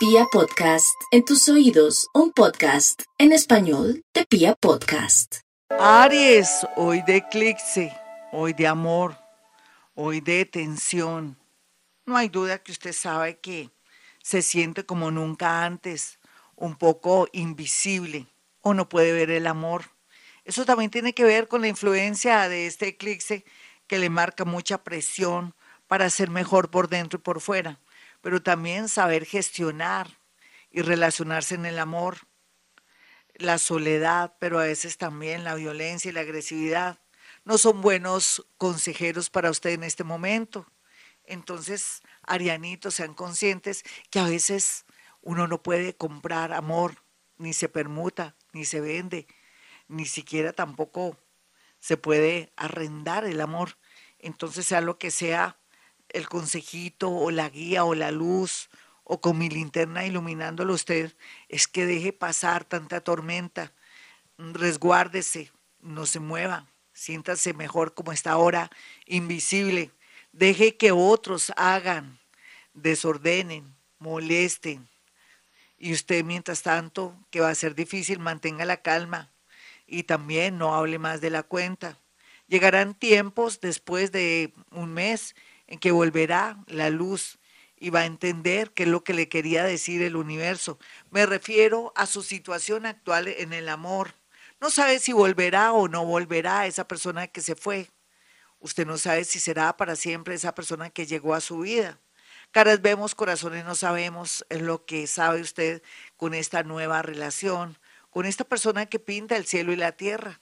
Pia Podcast, en tus oídos, un podcast en español de Pia Podcast. Aries, hoy de eclipse, hoy de amor, hoy de tensión. No hay duda que usted sabe que se siente como nunca antes, un poco invisible o no puede ver el amor. Eso también tiene que ver con la influencia de este eclipse que le marca mucha presión para ser mejor por dentro y por fuera, pero también saber gestionar y relacionarse en el amor, la soledad, pero a veces también la violencia y la agresividad. No son buenos consejeros para usted en este momento. Entonces, arianitos, sean conscientes que a veces uno no puede comprar amor, ni se permuta, ni se vende, ni siquiera tampoco se puede arrendar el amor. Entonces, sea lo que sea, el consejito o la guía o la luz o con mi linterna iluminándolo usted, es que deje pasar tanta tormenta, resguárdese, no se mueva, siéntase mejor como está ahora, invisible, deje que otros hagan, desordenen, molesten. Y usted, mientras tanto, que va a ser difícil, mantenga la calma y también no hable más de la cuenta. Llegarán tiempos después de un mes en que volverá la luz y va a entender qué es lo que le quería decir el universo. Me refiero a su situación actual en el amor. No sabe si volverá o no volverá esa persona que se fue. Usted no sabe si será para siempre esa persona que llegó a su vida. Caras vemos, corazones no sabemos, lo que sabe usted con esta nueva relación, con esta persona que pinta el cielo y la tierra.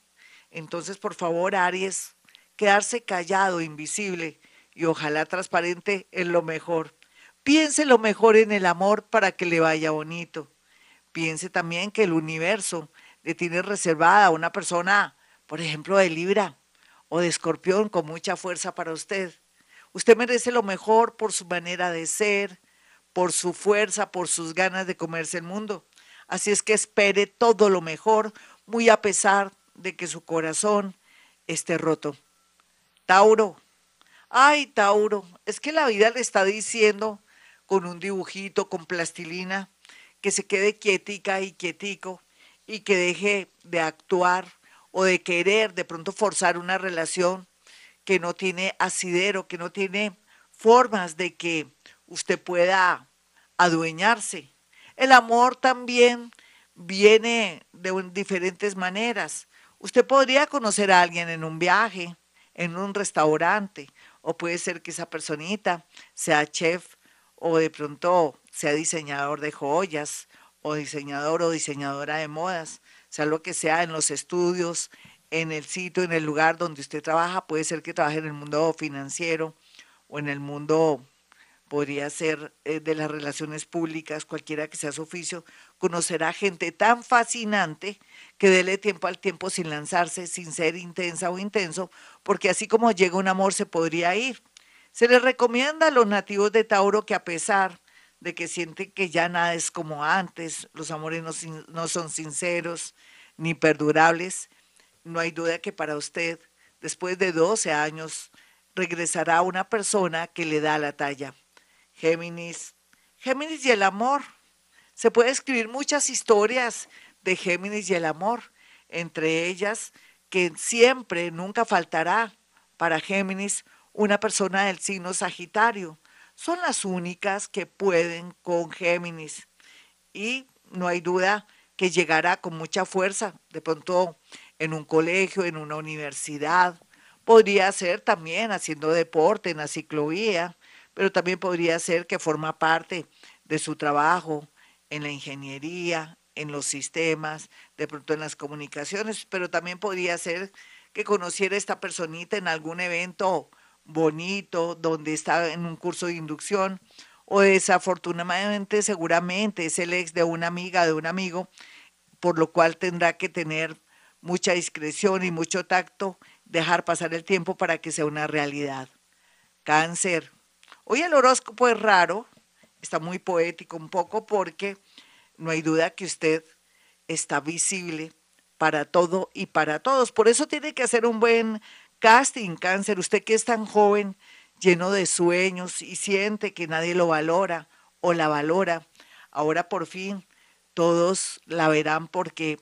Entonces, por favor, Aries, quedarse callado, invisible y ojalá transparente en lo mejor. Piense lo mejor en el amor para que le vaya bonito. Piense también que el universo le tiene reservada a una persona, por ejemplo, de Libra o de Escorpión con mucha fuerza para usted. Usted merece lo mejor por su manera de ser, por su fuerza, por sus ganas de comerse el mundo. Así es que espere todo lo mejor, muy a pesar de que su corazón esté roto. Tauro. Ay, Tauro, es que la vida le está diciendo con un dibujito, con plastilina, que se quede quietica y quietico y que deje de actuar o de querer de pronto forzar una relación que no tiene asidero, que no tiene formas de que usted pueda adueñarse. El amor también viene de diferentes maneras. Usted podría conocer a alguien en un viaje, en un restaurante, o puede ser que esa personita sea chef o de pronto sea diseñador de joyas o diseñador o diseñadora de modas, sea lo que sea en los estudios, en el sitio, en el lugar donde usted trabaja, puede ser que trabaje en el mundo financiero o en el mundo, podría ser eh, de las relaciones públicas, cualquiera que sea su oficio, conocerá gente tan fascinante que dele tiempo al tiempo sin lanzarse, sin ser intensa o intenso, porque así como llega un amor se podría ir. Se les recomienda a los nativos de Tauro que a pesar de que sienten que ya nada es como antes, los amores no, no son sinceros ni perdurables, no hay duda que para usted, después de 12 años, regresará una persona que le da la talla. Géminis. Géminis y el amor. Se puede escribir muchas historias de Géminis y el amor, entre ellas que siempre, nunca faltará para Géminis una persona del signo Sagitario. Son las únicas que pueden con Géminis. Y no hay duda que llegará con mucha fuerza. De pronto en un colegio, en una universidad. Podría ser también haciendo deporte en la ciclovía, pero también podría ser que forma parte de su trabajo en la ingeniería, en los sistemas, de pronto en las comunicaciones, pero también podría ser que conociera a esta personita en algún evento bonito, donde está en un curso de inducción, o desafortunadamente seguramente es el ex de una amiga, de un amigo, por lo cual tendrá que tener mucha discreción y mucho tacto, dejar pasar el tiempo para que sea una realidad. Cáncer. Hoy el horóscopo es raro, está muy poético un poco porque no hay duda que usted está visible para todo y para todos. Por eso tiene que hacer un buen casting, cáncer. Usted que es tan joven, lleno de sueños y siente que nadie lo valora o la valora, Ahora por fin todos la verán porque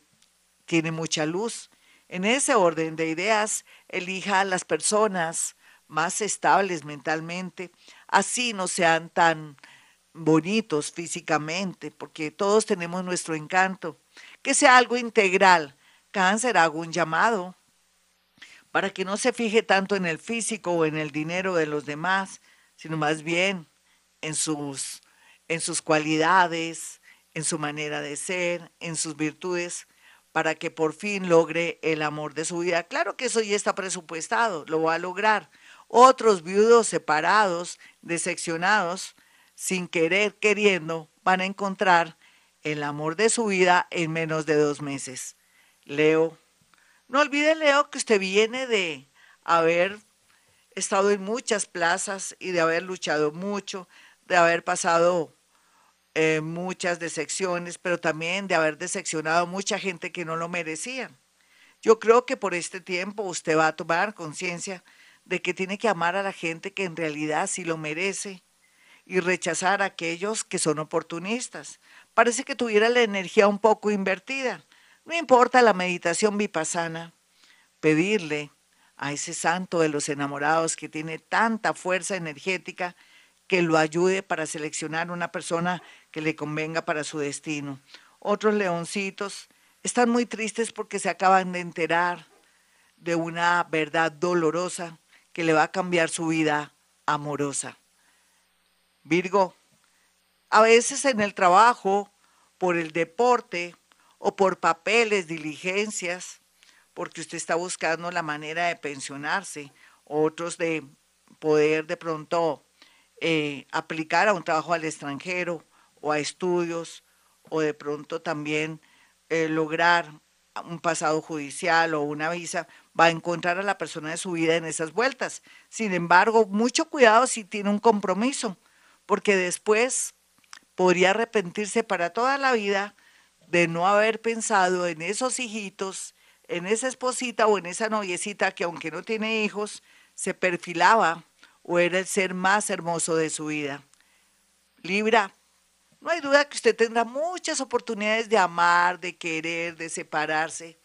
tiene mucha luz. En ese orden de ideas, elija a las personas más estables mentalmente, así no sean tan bonitos físicamente, porque todos tenemos nuestro encanto. Que sea algo integral. Cáncer, hago un llamado para que no se fije tanto en el físico o en el dinero de los demás, sino más bien en sus, en sus cualidades, en su manera de ser, en sus virtudes, para que por fin logre el amor de su vida. Claro que eso ya está presupuestado, lo va a lograr. Otros viudos separados, decepcionados, sin querer, queriendo, van a encontrar el amor de su vida en menos de dos meses. Leo, no olvide, Leo, que usted viene de haber estado en muchas plazas y de haber luchado mucho, de haber pasado eh, muchas decepciones, pero también de haber decepcionado mucha gente que no lo merecía. Yo creo que por este tiempo usted va a tomar conciencia de que tiene que amar a la gente que en realidad sí lo merece y rechazar a aquellos que son oportunistas. Parece que tuviera la energía un poco invertida. No importa la meditación vipassana, pedirle a ese santo de los enamorados que tiene tanta fuerza energética que lo ayude para seleccionar una persona que le convenga para su destino. Otros leoncitos están muy tristes porque se acaban de enterar de una verdad dolorosa que le va a cambiar su vida amorosa. Virgo, a veces en el trabajo, por el deporte o por papeles, diligencias, porque usted está buscando la manera de pensionarse, otros de poder de pronto eh, aplicar a un trabajo al extranjero o a estudios, o de pronto también eh, lograr un pasado judicial o una visa, va a encontrar a la persona de su vida en esas vueltas. Sin embargo, mucho cuidado si tiene un compromiso, porque después podría arrepentirse para toda la vida de no haber pensado en esos hijitos, en esa esposita o en esa noviecita que aunque no tiene hijos, se perfilaba o era el ser más hermoso de su vida. Libra, no hay duda que usted tendrá muchas oportunidades de amar, de querer, de separarse,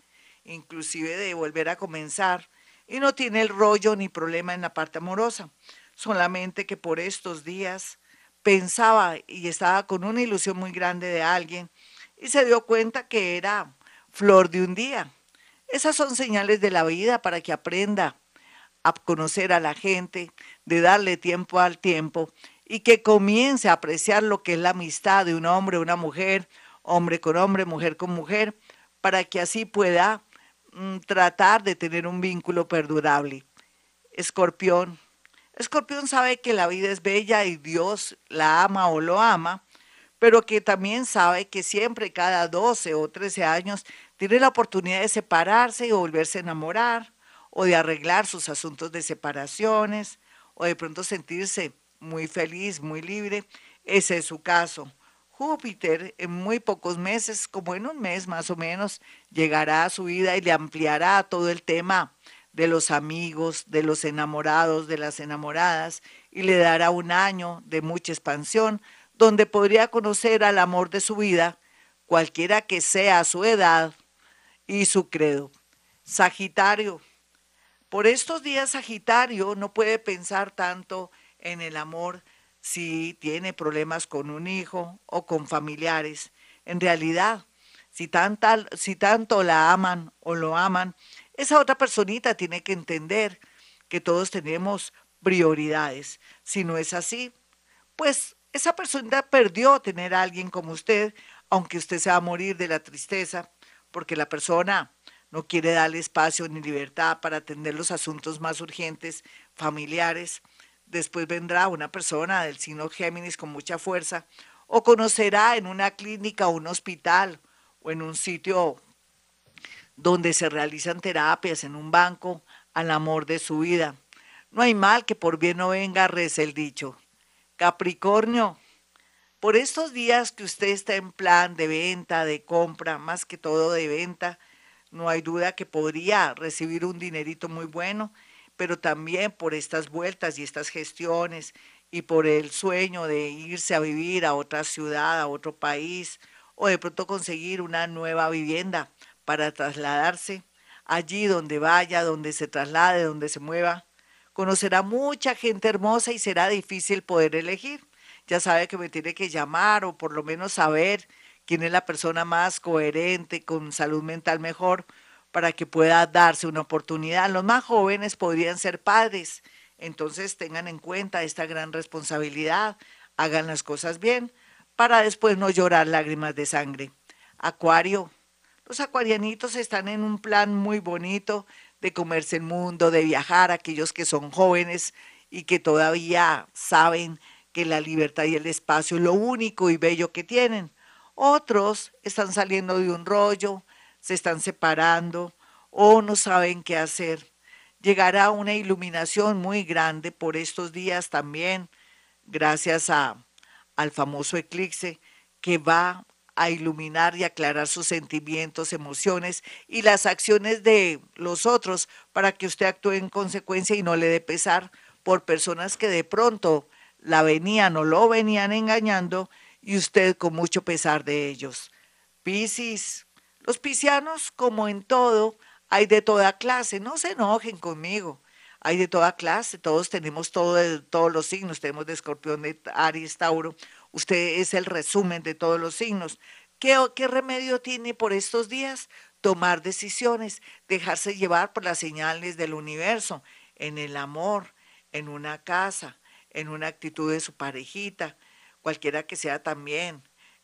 inclusive de volver a comenzar, y no tiene el rollo ni problema en la parte amorosa, solamente que por estos días pensaba y estaba con una ilusión muy grande de alguien y se dio cuenta que era flor de un día. Esas son señales de la vida para que aprenda a conocer a la gente, de darle tiempo al tiempo y que comience a apreciar lo que es la amistad de un hombre, una mujer, hombre con hombre, mujer con mujer, para que así pueda mm, tratar de tener un vínculo perdurable. Escorpión. Escorpión sabe que la vida es bella y Dios la ama o lo ama, pero que también sabe que siempre cada 12 o 13 años tiene la oportunidad de separarse y volverse a enamorar, o de arreglar sus asuntos de separaciones, o de pronto sentirse muy feliz, muy libre. Ese es su caso. Júpiter en muy pocos meses, como en un mes más o menos, llegará a su vida y le ampliará todo el tema de los amigos, de los enamorados, de las enamoradas, y le dará un año de mucha expansión, donde podría conocer al amor de su vida, cualquiera que sea su edad, y su credo. Sagitario. Por estos días Sagitario no puede pensar tanto en el amor si tiene problemas con un hijo o con familiares. En realidad, si, tanto la aman o lo aman, esa otra personita tiene que entender que todos tenemos prioridades. Si no es así, pues esa persona perdió tener a alguien como usted, aunque usted se va a morir de la tristeza porque la persona no quiere darle espacio ni libertad para atender los asuntos más urgentes, familiares. Después vendrá una persona del signo Géminis con mucha fuerza o conocerá en una clínica o un hospital o en un sitio donde se realizan terapias, en un banco, al amor de su vida. No hay mal que por bien no venga, reza el dicho. Capricornio, por estos días que usted está en plan de venta, de compra, más que todo de venta, no hay duda que podría recibir un dinerito muy bueno, pero también por estas vueltas y estas gestiones y por el sueño de irse a vivir a otra ciudad, a otro país, o de pronto conseguir una nueva vivienda para trasladarse allí donde vaya, donde se traslade, donde se mueva. Conocerá mucha gente hermosa y será difícil poder elegir. Ya sabe que me tiene que llamar o por lo menos saber quién es la persona más coherente, con salud mental mejor, para que pueda darse una oportunidad. Los más jóvenes podrían ser padres, entonces tengan en cuenta esta gran responsabilidad, hagan las cosas bien, para después no llorar lágrimas de sangre. Acuario, los acuarianitos están en un plan muy bonito de comerse el mundo, de viajar, aquellos que son jóvenes y que todavía saben que la libertad y el espacio es lo único y bello que tienen. Otros están saliendo de un rollo, se están separando o no saben qué hacer. Llegará una iluminación muy grande por estos días también, gracias a, al famoso eclipse que va a iluminar y aclarar sus sentimientos, emociones y las acciones de los otros para que usted actúe en consecuencia y no le dé pesar por personas que de pronto la venían o lo venían engañando y usted con mucho pesar de ellos. Piscis, los piscianos, como en todo, hay de toda clase, no se enojen conmigo. Hay de toda clase, todos tenemos todo todos los signos, tenemos de escorpión, de Aries, Tauro. Usted es el resumen de todos los signos. ¿Qué, ¿Qué remedio tiene por estos días? Tomar decisiones, dejarse llevar por las señales del universo, en el amor, en una casa, en una actitud de su parejita, cualquiera que sea también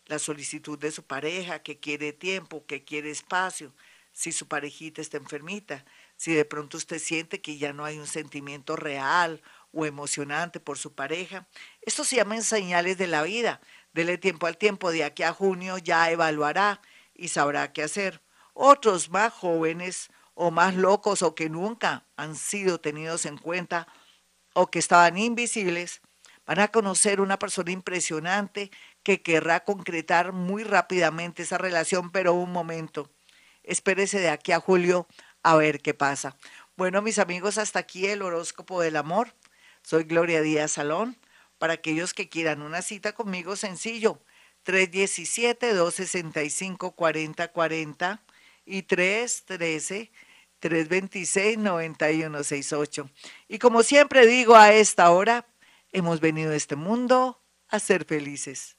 la solicitud de su pareja, que quiere tiempo, que quiere espacio, si su parejita está enfermita, si de pronto usted siente que ya no hay un sentimiento real o emocionante por su pareja. Esto se llaman señales de la vida. Dele tiempo al tiempo, de aquí a junio ya evaluará y sabrá qué hacer. Otros más jóvenes o más locos o que nunca han sido tenidos en cuenta o que estaban invisibles, van a conocer una persona impresionante que querrá concretar muy rápidamente esa relación, pero un momento. Espérese de aquí a julio a ver qué pasa. Bueno, mis amigos, hasta aquí el horóscopo del amor. Soy Gloria Díaz Salón. Para aquellos que quieran una cita conmigo, sencillo, 317-265-4040 y 313 326-9168. Y como siempre digo a esta hora, hemos venido a este mundo a ser felices.